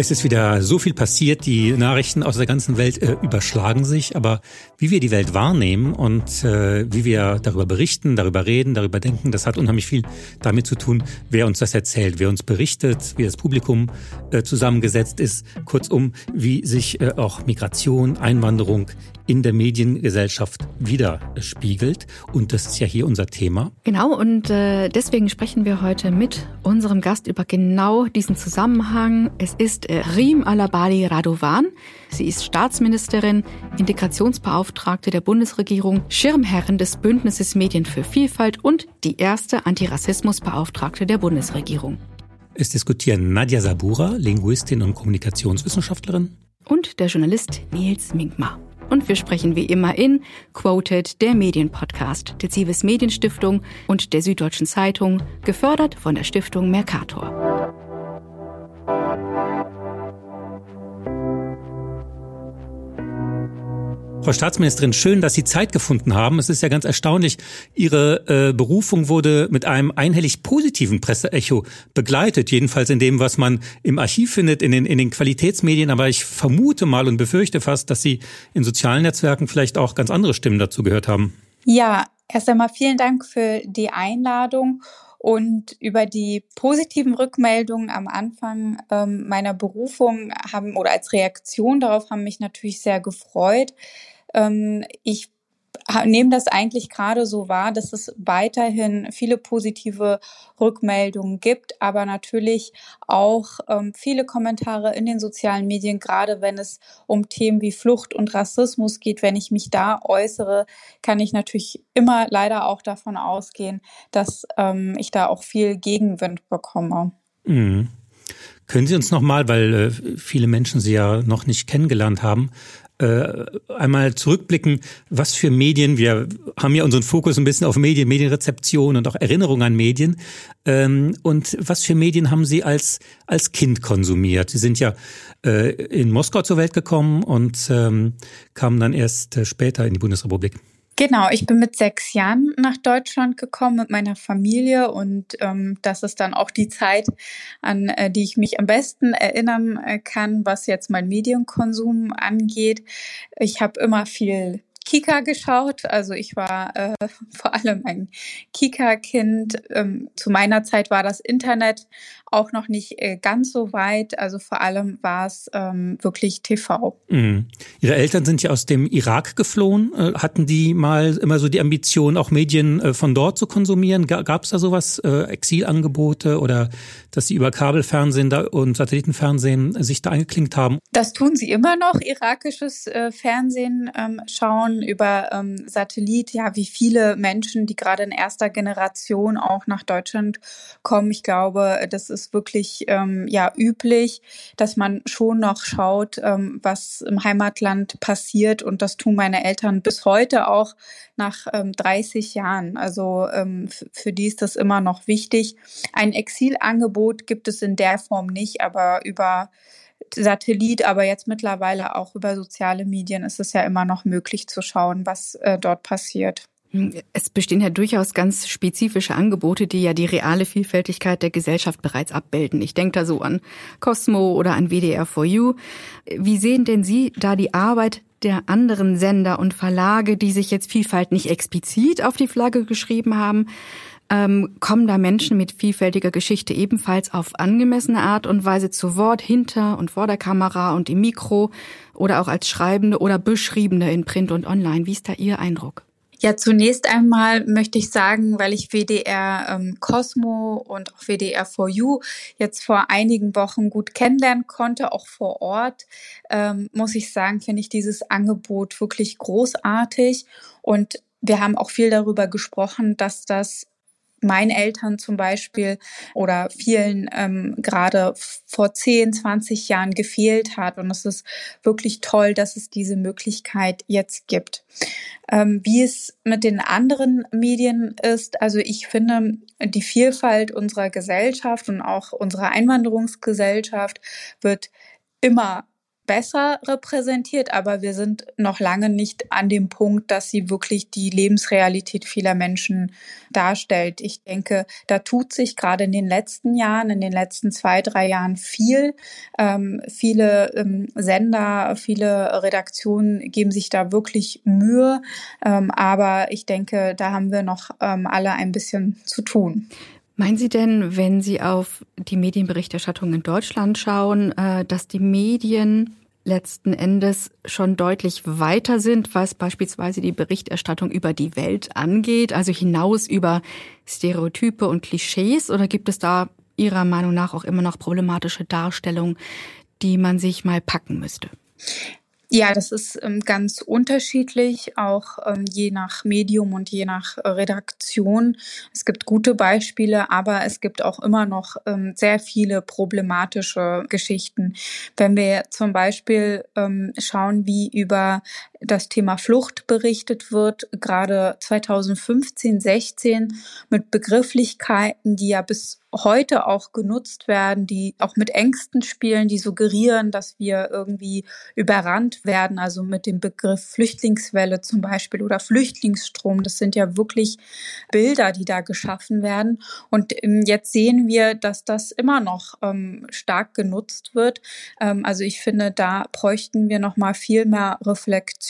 Es ist wieder so viel passiert, die Nachrichten aus der ganzen Welt äh, überschlagen sich, aber wie wir die Welt wahrnehmen und äh, wie wir darüber berichten, darüber reden, darüber denken, das hat unheimlich viel damit zu tun, wer uns das erzählt, wer uns berichtet, wie das Publikum äh, zusammengesetzt ist, kurzum, wie sich äh, auch Migration, Einwanderung in der Mediengesellschaft widerspiegelt. Und das ist ja hier unser Thema. Genau, und äh, deswegen sprechen wir heute mit unserem Gast über genau diesen Zusammenhang. Es ist äh, Rim Alabali Radovan. Sie ist Staatsministerin, Integrationsbeauftragte der Bundesregierung, Schirmherrin des Bündnisses Medien für Vielfalt und die erste Antirassismusbeauftragte der Bundesregierung. Es diskutieren Nadja Sabura, Linguistin und Kommunikationswissenschaftlerin. Und der Journalist Nils Minkmar. Und wir sprechen wie immer in Quoted, der Medienpodcast der Zivis Medienstiftung und der Süddeutschen Zeitung, gefördert von der Stiftung Mercator. Frau Staatsministerin, schön, dass Sie Zeit gefunden haben. Es ist ja ganz erstaunlich. Ihre äh, Berufung wurde mit einem einhellig positiven Presseecho begleitet, jedenfalls in dem, was man im Archiv findet, in den, in den Qualitätsmedien. Aber ich vermute mal und befürchte fast, dass Sie in sozialen Netzwerken vielleicht auch ganz andere Stimmen dazu gehört haben. Ja, erst einmal vielen Dank für die Einladung. Und über die positiven Rückmeldungen am Anfang ähm, meiner Berufung haben oder als Reaktion darauf haben mich natürlich sehr gefreut. Ähm, ich nehme das eigentlich gerade so wahr, dass es weiterhin viele positive Rückmeldungen gibt, aber natürlich auch ähm, viele Kommentare in den sozialen Medien, gerade wenn es um Themen wie Flucht und Rassismus geht. Wenn ich mich da äußere, kann ich natürlich immer leider auch davon ausgehen, dass ähm, ich da auch viel Gegenwind bekomme. Mhm. Können Sie uns nochmal, weil äh, viele Menschen Sie ja noch nicht kennengelernt haben, äh, einmal zurückblicken, was für Medien, wir haben ja unseren Fokus ein bisschen auf Medien, Medienrezeption und auch Erinnerung an Medien. Ähm, und was für Medien haben Sie als, als Kind konsumiert? Sie sind ja äh, in Moskau zur Welt gekommen und ähm, kamen dann erst äh, später in die Bundesrepublik. Genau, ich bin mit sechs Jahren nach Deutschland gekommen mit meiner Familie und ähm, das ist dann auch die Zeit, an äh, die ich mich am besten erinnern äh, kann, was jetzt mein Medienkonsum angeht. Ich habe immer viel Kika geschaut. Also ich war äh, vor allem ein Kika-Kind. Ähm, zu meiner Zeit war das Internet auch noch nicht äh, ganz so weit. Also vor allem war es ähm, wirklich TV. Mhm. Ihre Eltern sind ja aus dem Irak geflohen. Äh, hatten die mal immer so die Ambition, auch Medien äh, von dort zu konsumieren? Gab es da sowas, äh, Exilangebote oder dass sie über Kabelfernsehen und Satellitenfernsehen sich da eingeklinkt haben? Das tun sie immer noch, irakisches äh, Fernsehen ähm, schauen über ähm, Satellit. Ja, wie viele Menschen, die gerade in erster Generation auch nach Deutschland kommen. Ich glaube, das ist ist wirklich ähm, ja üblich, dass man schon noch schaut, ähm, was im Heimatland passiert. Und das tun meine Eltern bis heute auch nach ähm, 30 Jahren. Also ähm, für die ist das immer noch wichtig. Ein Exilangebot gibt es in der Form nicht, aber über Satellit, aber jetzt mittlerweile auch über soziale Medien ist es ja immer noch möglich zu schauen, was äh, dort passiert. Es bestehen ja durchaus ganz spezifische Angebote, die ja die reale Vielfältigkeit der Gesellschaft bereits abbilden. Ich denke da so an Cosmo oder an WDR4U. Wie sehen denn Sie da die Arbeit der anderen Sender und Verlage, die sich jetzt Vielfalt nicht explizit auf die Flagge geschrieben haben? Ähm, kommen da Menschen mit vielfältiger Geschichte ebenfalls auf angemessene Art und Weise zu Wort hinter und vor der Kamera und im Mikro oder auch als Schreibende oder Beschriebene in Print und Online? Wie ist da Ihr Eindruck? Ja, zunächst einmal möchte ich sagen, weil ich WDR ähm, Cosmo und auch WDR 4U jetzt vor einigen Wochen gut kennenlernen konnte, auch vor Ort, ähm, muss ich sagen, finde ich dieses Angebot wirklich großartig. Und wir haben auch viel darüber gesprochen, dass das meinen Eltern zum Beispiel oder vielen ähm, gerade vor 10, 20 Jahren gefehlt hat. Und es ist wirklich toll, dass es diese Möglichkeit jetzt gibt. Ähm, wie es mit den anderen Medien ist, also ich finde, die Vielfalt unserer Gesellschaft und auch unserer Einwanderungsgesellschaft wird immer besser repräsentiert, aber wir sind noch lange nicht an dem Punkt, dass sie wirklich die Lebensrealität vieler Menschen darstellt. Ich denke, da tut sich gerade in den letzten Jahren, in den letzten zwei, drei Jahren viel. Ähm, viele ähm, Sender, viele Redaktionen geben sich da wirklich Mühe, ähm, aber ich denke, da haben wir noch ähm, alle ein bisschen zu tun. Meinen Sie denn, wenn Sie auf die Medienberichterstattung in Deutschland schauen, äh, dass die Medien letzten Endes schon deutlich weiter sind, was beispielsweise die Berichterstattung über die Welt angeht, also hinaus über Stereotype und Klischees? Oder gibt es da Ihrer Meinung nach auch immer noch problematische Darstellungen, die man sich mal packen müsste? Ja, das ist ähm, ganz unterschiedlich, auch ähm, je nach Medium und je nach äh, Redaktion. Es gibt gute Beispiele, aber es gibt auch immer noch ähm, sehr viele problematische Geschichten. Wenn wir zum Beispiel ähm, schauen, wie über das Thema Flucht berichtet wird, gerade 2015, 16 mit Begrifflichkeiten, die ja bis heute auch genutzt werden, die auch mit Ängsten spielen, die suggerieren, dass wir irgendwie überrannt werden. Also mit dem Begriff Flüchtlingswelle zum Beispiel oder Flüchtlingsstrom. Das sind ja wirklich Bilder, die da geschaffen werden. Und ähm, jetzt sehen wir, dass das immer noch ähm, stark genutzt wird. Ähm, also ich finde, da bräuchten wir noch mal viel mehr Reflexion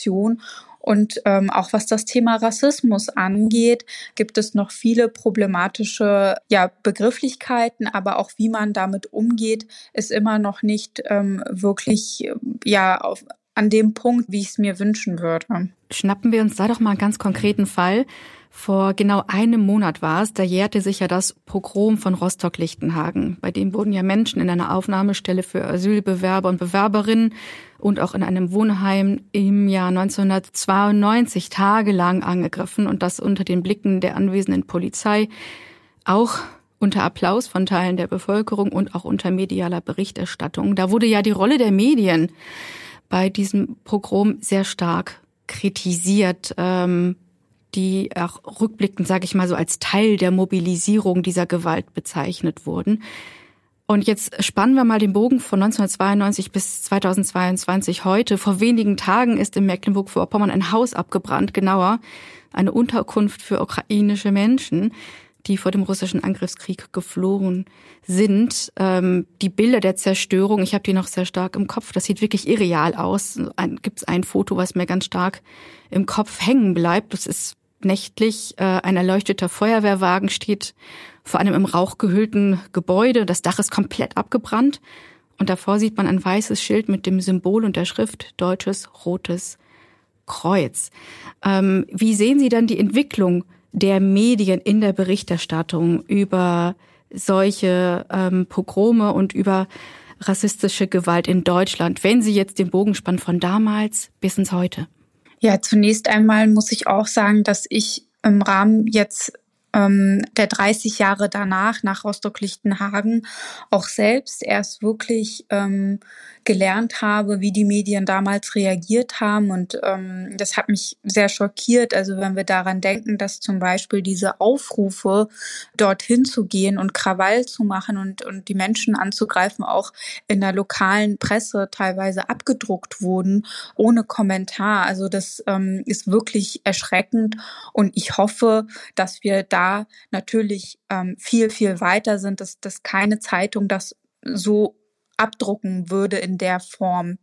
und ähm, auch was das Thema Rassismus angeht, gibt es noch viele problematische ja, Begrifflichkeiten, aber auch wie man damit umgeht, ist immer noch nicht ähm, wirklich ja auf, an dem Punkt, wie ich es mir wünschen würde. Schnappen wir uns da doch mal einen ganz konkreten Fall. Vor genau einem Monat war es, da jährte sich ja das Pogrom von Rostock-Lichtenhagen. Bei dem wurden ja Menschen in einer Aufnahmestelle für Asylbewerber und Bewerberinnen und auch in einem Wohnheim im Jahr 1992 tagelang angegriffen und das unter den Blicken der anwesenden Polizei, auch unter Applaus von Teilen der Bevölkerung und auch unter medialer Berichterstattung. Da wurde ja die Rolle der Medien bei diesem Pogrom sehr stark kritisiert. Ähm, die auch rückblickend, sage ich mal so, als Teil der Mobilisierung dieser Gewalt bezeichnet wurden. Und jetzt spannen wir mal den Bogen von 1992 bis 2022 heute. Vor wenigen Tagen ist in Mecklenburg-Vorpommern ein Haus abgebrannt, genauer eine Unterkunft für ukrainische Menschen, die vor dem russischen Angriffskrieg geflohen sind. Ähm, die Bilder der Zerstörung, ich habe die noch sehr stark im Kopf, das sieht wirklich irreal aus. Gibt es ein Foto, was mir ganz stark im Kopf hängen bleibt. Das ist nächtlich. Äh, ein erleuchteter Feuerwehrwagen steht vor einem im Rauch gehüllten Gebäude. Das Dach ist komplett abgebrannt. Und davor sieht man ein weißes Schild mit dem Symbol und der Schrift Deutsches Rotes Kreuz. Ähm, wie sehen Sie dann die Entwicklung der Medien in der Berichterstattung über solche ähm, Pogrome und über rassistische Gewalt in Deutschland, wenn Sie jetzt den Bogen spannen von damals bis ins Heute? Ja, zunächst einmal muss ich auch sagen, dass ich im Rahmen jetzt ähm, der 30 Jahre danach, nach Rostock-Lichtenhagen, auch selbst erst wirklich ähm, gelernt habe, wie die Medien damals reagiert haben. Und ähm, das hat mich sehr schockiert. Also wenn wir daran denken, dass zum Beispiel diese Aufrufe, dorthin zu gehen und Krawall zu machen und, und die Menschen anzugreifen, auch in der lokalen Presse teilweise abgedruckt wurden, ohne Kommentar. Also das ähm, ist wirklich erschreckend. Und ich hoffe, dass wir da natürlich ähm, viel, viel weiter sind, dass, dass keine Zeitung das so abdrucken würde in der Form.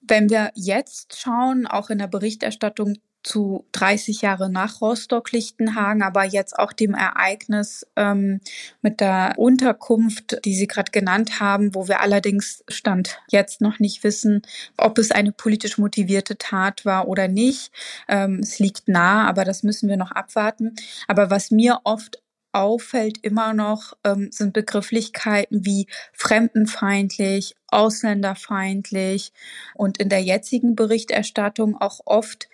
Wenn wir jetzt schauen, auch in der Berichterstattung zu 30 Jahre nach Rostock-Lichtenhagen, aber jetzt auch dem Ereignis ähm, mit der Unterkunft, die Sie gerade genannt haben, wo wir allerdings Stand jetzt noch nicht wissen, ob es eine politisch motivierte Tat war oder nicht. Ähm, es liegt nah, aber das müssen wir noch abwarten. Aber was mir oft auffällt immer noch, ähm, sind Begrifflichkeiten wie fremdenfeindlich, ausländerfeindlich und in der jetzigen Berichterstattung auch oft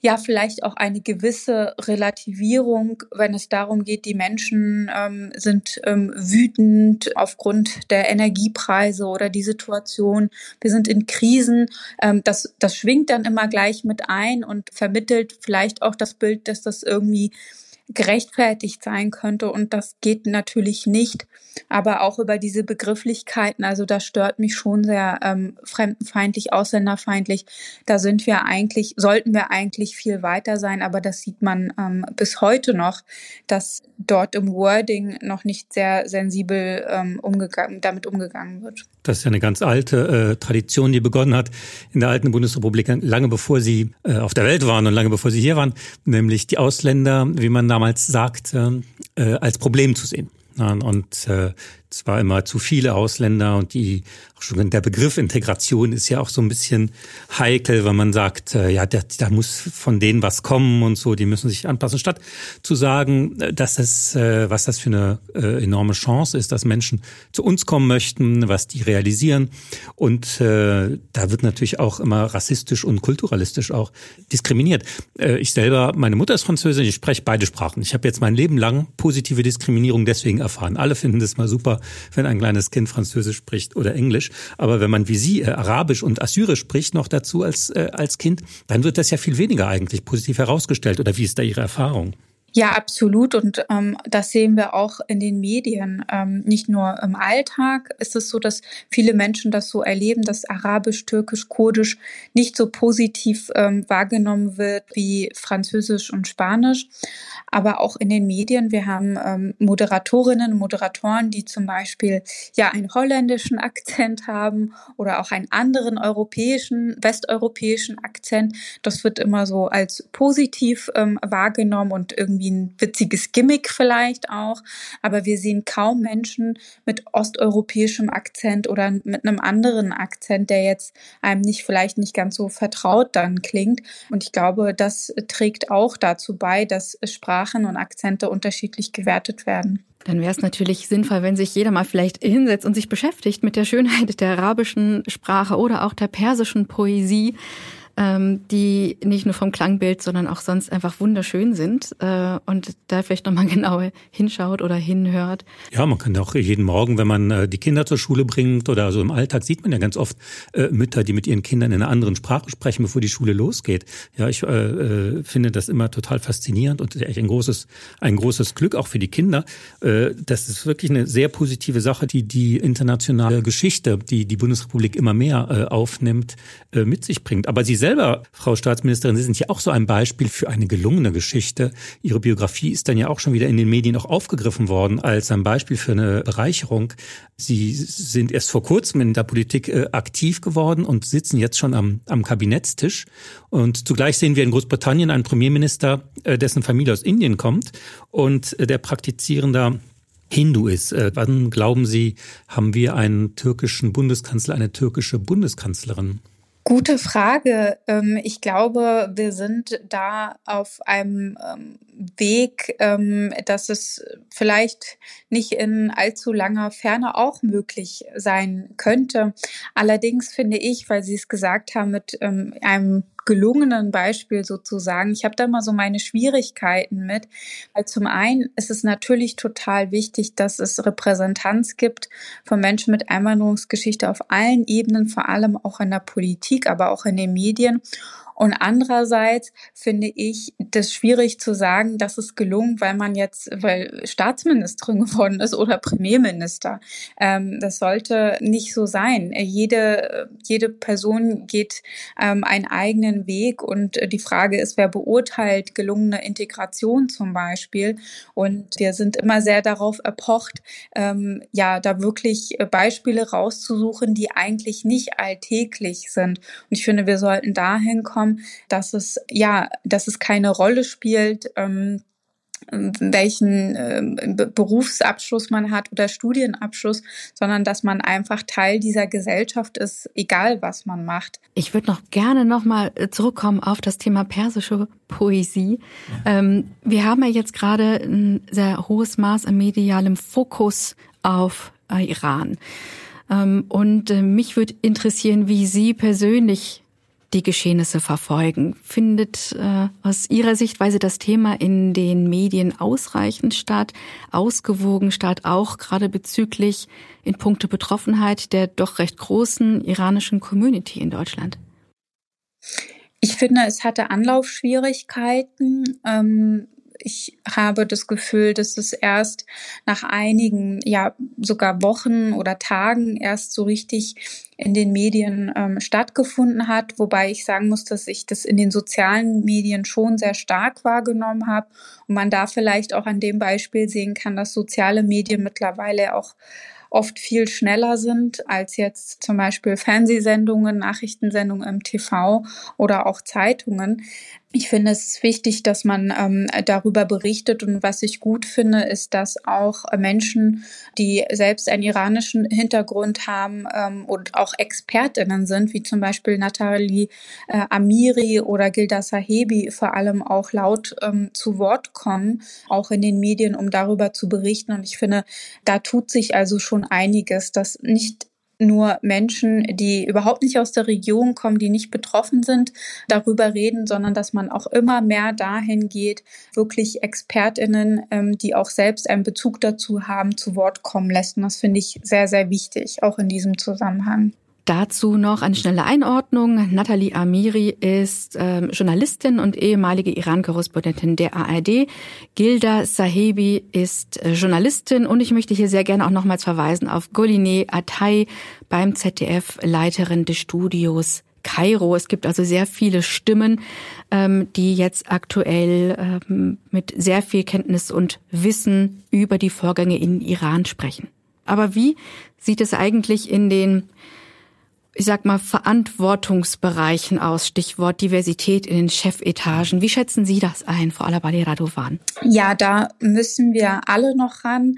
ja vielleicht auch eine gewisse Relativierung, wenn es darum geht, die Menschen ähm, sind ähm, wütend aufgrund der Energiepreise oder die Situation. Wir sind in Krisen. Ähm, das, das schwingt dann immer gleich mit ein und vermittelt vielleicht auch das Bild, dass das irgendwie gerechtfertigt sein könnte. Und das geht natürlich nicht. Aber auch über diese Begrifflichkeiten, also das stört mich schon sehr ähm, fremdenfeindlich, ausländerfeindlich. Da sind wir eigentlich, sollten wir eigentlich viel weiter sein, aber das sieht man ähm, bis heute noch, dass dort im Wording noch nicht sehr sensibel ähm, umgegangen, damit umgegangen wird. Das ist ja eine ganz alte äh, Tradition, die begonnen hat in der alten Bundesrepublik, lange bevor sie äh, auf der Welt waren und lange bevor sie hier waren, nämlich die Ausländer, wie man damals sagte, äh, als Problem zu sehen. Und äh, es war immer zu viele Ausländer und die schon der Begriff Integration ist ja auch so ein bisschen heikel, wenn man sagt, äh, ja, da, da muss von denen was kommen und so, die müssen sich anpassen, statt zu sagen, äh, dass es, äh, was das für eine enorme Chance ist, dass Menschen zu uns kommen möchten, was die realisieren. Und äh, da wird natürlich auch immer rassistisch und kulturalistisch auch diskriminiert. Ich selber, meine Mutter ist Französin, ich spreche beide Sprachen. Ich habe jetzt mein Leben lang positive Diskriminierung deswegen erfahren. Alle finden das mal super, wenn ein kleines Kind Französisch spricht oder Englisch. Aber wenn man wie Sie äh, Arabisch und Assyrisch spricht noch dazu als, äh, als Kind, dann wird das ja viel weniger eigentlich positiv herausgestellt. Oder wie ist da Ihre Erfahrung? Ja, absolut. Und ähm, das sehen wir auch in den Medien. Ähm, nicht nur im Alltag ist es so, dass viele Menschen das so erleben, dass Arabisch, Türkisch, Kurdisch nicht so positiv ähm, wahrgenommen wird wie Französisch und Spanisch. Aber auch in den Medien. Wir haben ähm, Moderatorinnen Moderatoren, die zum Beispiel ja einen holländischen Akzent haben oder auch einen anderen europäischen, westeuropäischen Akzent. Das wird immer so als positiv ähm, wahrgenommen und irgendwie irgendwie ein witziges Gimmick vielleicht auch. Aber wir sehen kaum Menschen mit osteuropäischem Akzent oder mit einem anderen Akzent, der jetzt einem nicht vielleicht nicht ganz so vertraut dann klingt. Und ich glaube, das trägt auch dazu bei, dass Sprachen und Akzente unterschiedlich gewertet werden. Dann wäre es natürlich sinnvoll, wenn sich jeder mal vielleicht hinsetzt und sich beschäftigt mit der Schönheit der arabischen Sprache oder auch der persischen Poesie die nicht nur vom Klangbild, sondern auch sonst einfach wunderschön sind äh, und da vielleicht nochmal genau hinschaut oder hinhört. Ja, man kann auch jeden Morgen, wenn man äh, die Kinder zur Schule bringt oder so im Alltag, sieht man ja ganz oft äh, Mütter, die mit ihren Kindern in einer anderen Sprache sprechen, bevor die Schule losgeht. Ja, ich äh, finde das immer total faszinierend und echt ein großes, ein großes Glück auch für die Kinder. Das ist wirklich eine sehr positive Sache, die die internationale Geschichte, die die Bundesrepublik immer mehr aufnimmt, mit sich bringt. Aber sie selbst selber, Frau Staatsministerin, Sie sind ja auch so ein Beispiel für eine gelungene Geschichte. Ihre Biografie ist dann ja auch schon wieder in den Medien auch aufgegriffen worden als ein Beispiel für eine Bereicherung. Sie sind erst vor kurzem in der Politik äh, aktiv geworden und sitzen jetzt schon am, am Kabinettstisch. Und zugleich sehen wir in Großbritannien einen Premierminister, äh, dessen Familie aus Indien kommt und äh, der praktizierender Hindu ist. Wann glauben Sie, haben wir einen türkischen Bundeskanzler, eine türkische Bundeskanzlerin? Gute Frage. Ähm, ich glaube, wir sind da auf einem ähm, Weg, ähm, dass es vielleicht nicht in allzu langer Ferne auch möglich sein könnte. Allerdings finde ich, weil Sie es gesagt haben, mit einem gelungenen Beispiel sozusagen. Ich habe da mal so meine Schwierigkeiten mit, weil zum einen ist es natürlich total wichtig, dass es Repräsentanz gibt von Menschen mit Einwanderungsgeschichte auf allen Ebenen, vor allem auch in der Politik, aber auch in den Medien. Und andererseits finde ich das schwierig zu sagen, dass es gelungen, weil man jetzt, weil Staatsministerin geworden ist oder Premierminister. Ähm, das sollte nicht so sein. Jede, jede Person geht ähm, einen eigenen Weg und die Frage ist, wer beurteilt gelungene Integration zum Beispiel. Und wir sind immer sehr darauf erpocht, ähm, ja, da wirklich Beispiele rauszusuchen, die eigentlich nicht alltäglich sind. Und ich finde, wir sollten dahin kommen, haben, dass es ja, dass es keine Rolle spielt, ähm, welchen äh, Berufsabschluss man hat oder Studienabschluss, sondern dass man einfach Teil dieser Gesellschaft ist, egal was man macht. Ich würde noch gerne nochmal äh, zurückkommen auf das Thema persische Poesie. Ja. Ähm, wir haben ja jetzt gerade ein sehr hohes Maß an medialem Fokus auf äh, Iran. Ähm, und äh, mich würde interessieren, wie Sie persönlich die Geschehnisse verfolgen. Findet äh, aus Ihrer Sichtweise das Thema in den Medien ausreichend statt, ausgewogen statt, auch gerade bezüglich in puncto Betroffenheit der doch recht großen iranischen Community in Deutschland? Ich finde, es hatte Anlaufschwierigkeiten. Ähm ich habe das Gefühl, dass es erst nach einigen, ja sogar Wochen oder Tagen erst so richtig in den Medien ähm, stattgefunden hat, wobei ich sagen muss, dass ich das in den sozialen Medien schon sehr stark wahrgenommen habe und man da vielleicht auch an dem Beispiel sehen kann, dass soziale Medien mittlerweile auch oft viel schneller sind als jetzt zum Beispiel Fernsehsendungen, Nachrichtensendungen im TV oder auch Zeitungen. Ich finde es wichtig, dass man ähm, darüber berichtet und was ich gut finde, ist, dass auch Menschen, die selbst einen iranischen Hintergrund haben ähm, und auch Expertinnen sind, wie zum Beispiel Nathalie äh, Amiri oder Gilda Sahebi, vor allem auch laut ähm, zu Wort kommen, auch in den Medien, um darüber zu berichten. Und ich finde, da tut sich also schon einiges, dass nicht nur Menschen, die überhaupt nicht aus der Region kommen, die nicht betroffen sind, darüber reden, sondern dass man auch immer mehr dahin geht, wirklich Expertinnen, ähm, die auch selbst einen Bezug dazu haben, zu Wort kommen lässt. Und das finde ich sehr, sehr wichtig, auch in diesem Zusammenhang. Dazu noch eine schnelle Einordnung. Nathalie Amiri ist äh, Journalistin und ehemalige Iran-Korrespondentin der ARD. Gilda Sahebi ist äh, Journalistin und ich möchte hier sehr gerne auch nochmals verweisen auf Goline Atay beim ZDF, Leiterin des Studios Kairo. Es gibt also sehr viele Stimmen, ähm, die jetzt aktuell ähm, mit sehr viel Kenntnis und Wissen über die Vorgänge in Iran sprechen. Aber wie sieht es eigentlich in den ich sag mal, Verantwortungsbereichen aus, Stichwort Diversität in den Chefetagen. Wie schätzen Sie das ein, Frau Alabali Radovan? Ja, da müssen wir alle noch ran.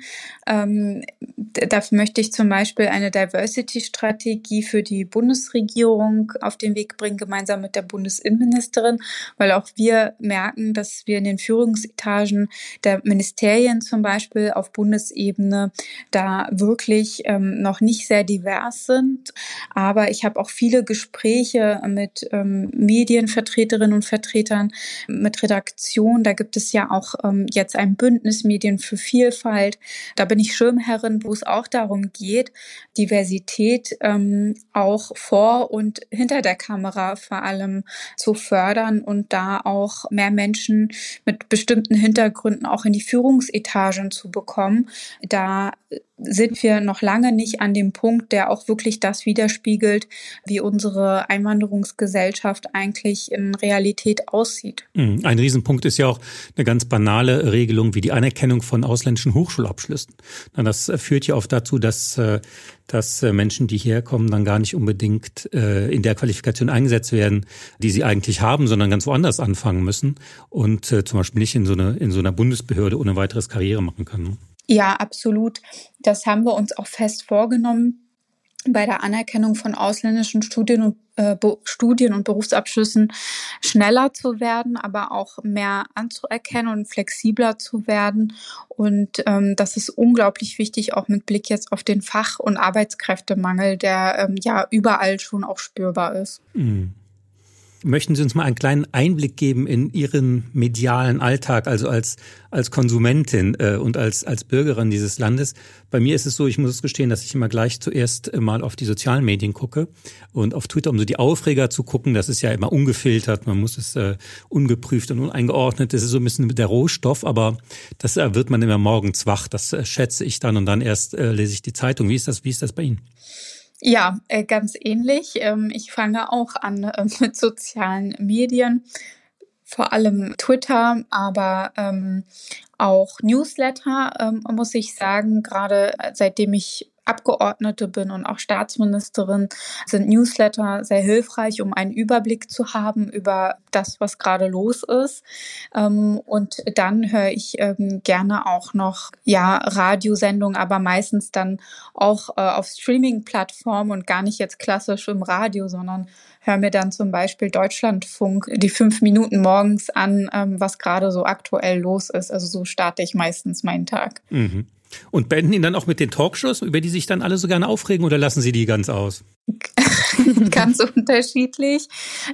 Ähm, dafür möchte ich zum Beispiel eine Diversity-Strategie für die Bundesregierung auf den Weg bringen, gemeinsam mit der Bundesinnenministerin, weil auch wir merken, dass wir in den Führungsetagen der Ministerien zum Beispiel auf Bundesebene da wirklich ähm, noch nicht sehr divers sind. Aber ich habe auch viele Gespräche mit ähm, Medienvertreterinnen und Vertretern, mit Redaktion. Da gibt es ja auch ähm, jetzt ein Bündnis Medien für Vielfalt. Da bin ich Schirmherrin, wo es auch darum geht, Diversität ähm, auch vor und hinter der Kamera vor allem zu fördern und da auch mehr Menschen mit bestimmten Hintergründen auch in die Führungsetagen zu bekommen. Da sind wir noch lange nicht an dem Punkt, der auch wirklich das widerspiegelt, wie unsere Einwanderungsgesellschaft eigentlich in Realität aussieht. Hm, ein Riesenpunkt ist ja auch eine ganz banale Regelung wie die Anerkennung von ausländischen Hochschulabschlüssen. Das führt ja oft dazu, dass äh, dass äh, Menschen, die herkommen, dann gar nicht unbedingt äh, in der Qualifikation eingesetzt werden, die sie eigentlich haben, sondern ganz woanders anfangen müssen und zum Beispiel nicht in so, eine, in so einer Bundesbehörde ohne weiteres Karriere machen können. Ja, absolut. Das haben wir uns auch fest vorgenommen bei der Anerkennung von ausländischen Studien und, äh, Studien und Berufsabschlüssen schneller zu werden, aber auch mehr anzuerkennen und flexibler zu werden. Und ähm, das ist unglaublich wichtig, auch mit Blick jetzt auf den Fach- und Arbeitskräftemangel, der ähm, ja überall schon auch spürbar ist. Mhm. Möchten Sie uns mal einen kleinen Einblick geben in Ihren medialen Alltag, also als, als Konsumentin äh, und als, als Bürgerin dieses Landes? Bei mir ist es so, ich muss es gestehen, dass ich immer gleich zuerst äh, mal auf die sozialen Medien gucke und auf Twitter, um so die Aufreger zu gucken. Das ist ja immer ungefiltert, man muss es äh, ungeprüft und uneingeordnet. Das ist so ein bisschen der Rohstoff, aber das äh, wird man immer morgens wach. Das äh, schätze ich dann und dann erst äh, lese ich die Zeitung. Wie ist das, wie ist das bei Ihnen? Ja, äh, ganz ähnlich. Ähm, ich fange auch an äh, mit sozialen Medien, vor allem Twitter, aber ähm, auch Newsletter, ähm, muss ich sagen, gerade seitdem ich Abgeordnete bin und auch Staatsministerin, sind Newsletter sehr hilfreich, um einen Überblick zu haben über das, was gerade los ist. Ähm, und dann höre ich ähm, gerne auch noch ja Radiosendungen, aber meistens dann auch äh, auf Streaming-Plattformen und gar nicht jetzt klassisch im Radio, sondern höre mir dann zum Beispiel Deutschlandfunk die fünf Minuten morgens an, ähm, was gerade so aktuell los ist. Also so starte ich meistens meinen Tag. Mhm. Und beenden ihn dann auch mit den Talkshows, über die sich dann alle so gerne aufregen oder lassen Sie die ganz aus? ganz unterschiedlich.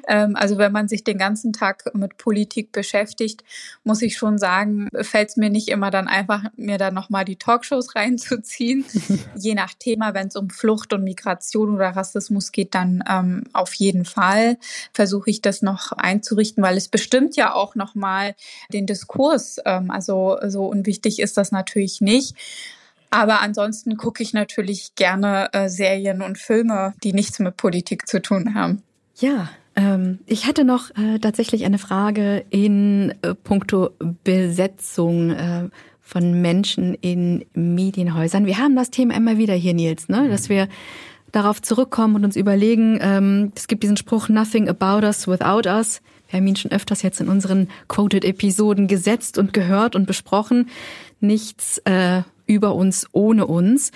Ähm, also wenn man sich den ganzen Tag mit Politik beschäftigt, muss ich schon sagen, fällt es mir nicht immer dann einfach, mir da nochmal die Talkshows reinzuziehen. Je nach Thema, wenn es um Flucht und Migration oder Rassismus geht, dann ähm, auf jeden Fall versuche ich das noch einzurichten, weil es bestimmt ja auch nochmal den Diskurs. Ähm, also so unwichtig ist das natürlich nicht. Aber ansonsten gucke ich natürlich gerne äh, Serien und Filme, die nichts mit Politik zu tun haben. Ja, ähm, ich hatte noch äh, tatsächlich eine Frage in äh, puncto Besetzung äh, von Menschen in Medienhäusern. Wir haben das Thema immer wieder hier, Nils, ne? dass wir darauf zurückkommen und uns überlegen, ähm, es gibt diesen Spruch, nothing about us without us. Wir haben ihn schon öfters jetzt in unseren Quoted-Episoden gesetzt und gehört und besprochen. Nichts äh, über uns ohne uns.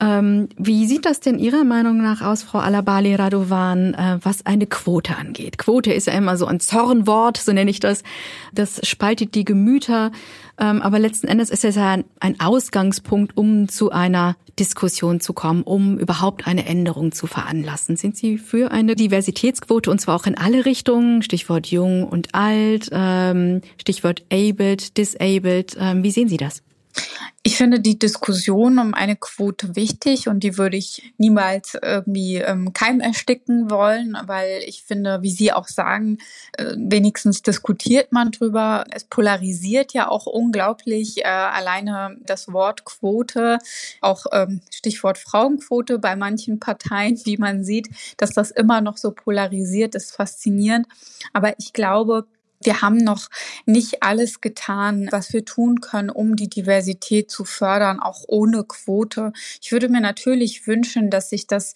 Ähm, wie sieht das denn Ihrer Meinung nach aus, Frau Alabali Radovan, äh, was eine Quote angeht? Quote ist ja immer so ein Zornwort, so nenne ich das. Das spaltet die Gemüter. Ähm, aber letzten Endes ist es ja ein, Ausgangspunkt, um zu einer Diskussion zu kommen, um überhaupt eine Änderung zu veranlassen. Sind Sie für eine Diversitätsquote und zwar auch in alle Richtungen? Stichwort jung und alt, ähm, Stichwort abled, disabled. Ähm, wie sehen Sie das? Ich finde die Diskussion um eine Quote wichtig und die würde ich niemals irgendwie ähm, keim ersticken wollen, weil ich finde, wie Sie auch sagen, äh, wenigstens diskutiert man drüber. Es polarisiert ja auch unglaublich äh, alleine das Wort Quote, auch ähm, Stichwort Frauenquote bei manchen Parteien, wie man sieht, dass das immer noch so polarisiert, ist faszinierend. Aber ich glaube, wir haben noch nicht alles getan, was wir tun können, um die Diversität zu fördern, auch ohne Quote. Ich würde mir natürlich wünschen, dass sich das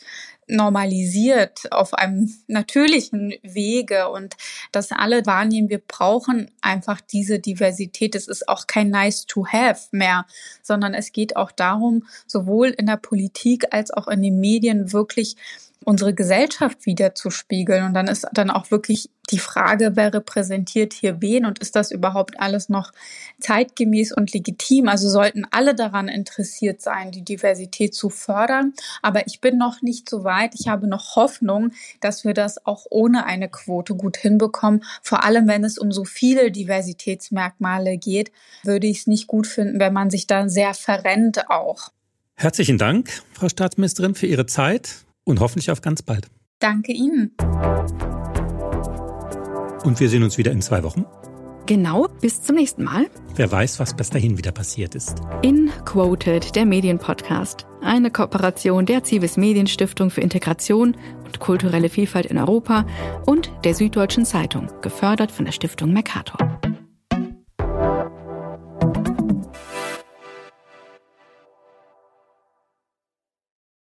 normalisiert auf einem natürlichen Wege und dass alle wahrnehmen, wir brauchen einfach diese Diversität. Es ist auch kein nice to have mehr, sondern es geht auch darum, sowohl in der Politik als auch in den Medien wirklich unsere Gesellschaft wiederzuspiegeln. Und dann ist dann auch wirklich die Frage, wer repräsentiert hier wen und ist das überhaupt alles noch zeitgemäß und legitim? Also sollten alle daran interessiert sein, die Diversität zu fördern. Aber ich bin noch nicht so weit. Ich habe noch Hoffnung, dass wir das auch ohne eine Quote gut hinbekommen. Vor allem, wenn es um so viele Diversitätsmerkmale geht, würde ich es nicht gut finden, wenn man sich da sehr verrennt auch. Herzlichen Dank, Frau Staatsministerin, für Ihre Zeit und hoffentlich auf ganz bald. Danke Ihnen. Und wir sehen uns wieder in zwei Wochen. Genau, bis zum nächsten Mal. Wer weiß, was bis dahin wieder passiert ist. In Quoted, der Medienpodcast. Eine Kooperation der Civis Medienstiftung für Integration und kulturelle Vielfalt in Europa und der Süddeutschen Zeitung, gefördert von der Stiftung Mercator.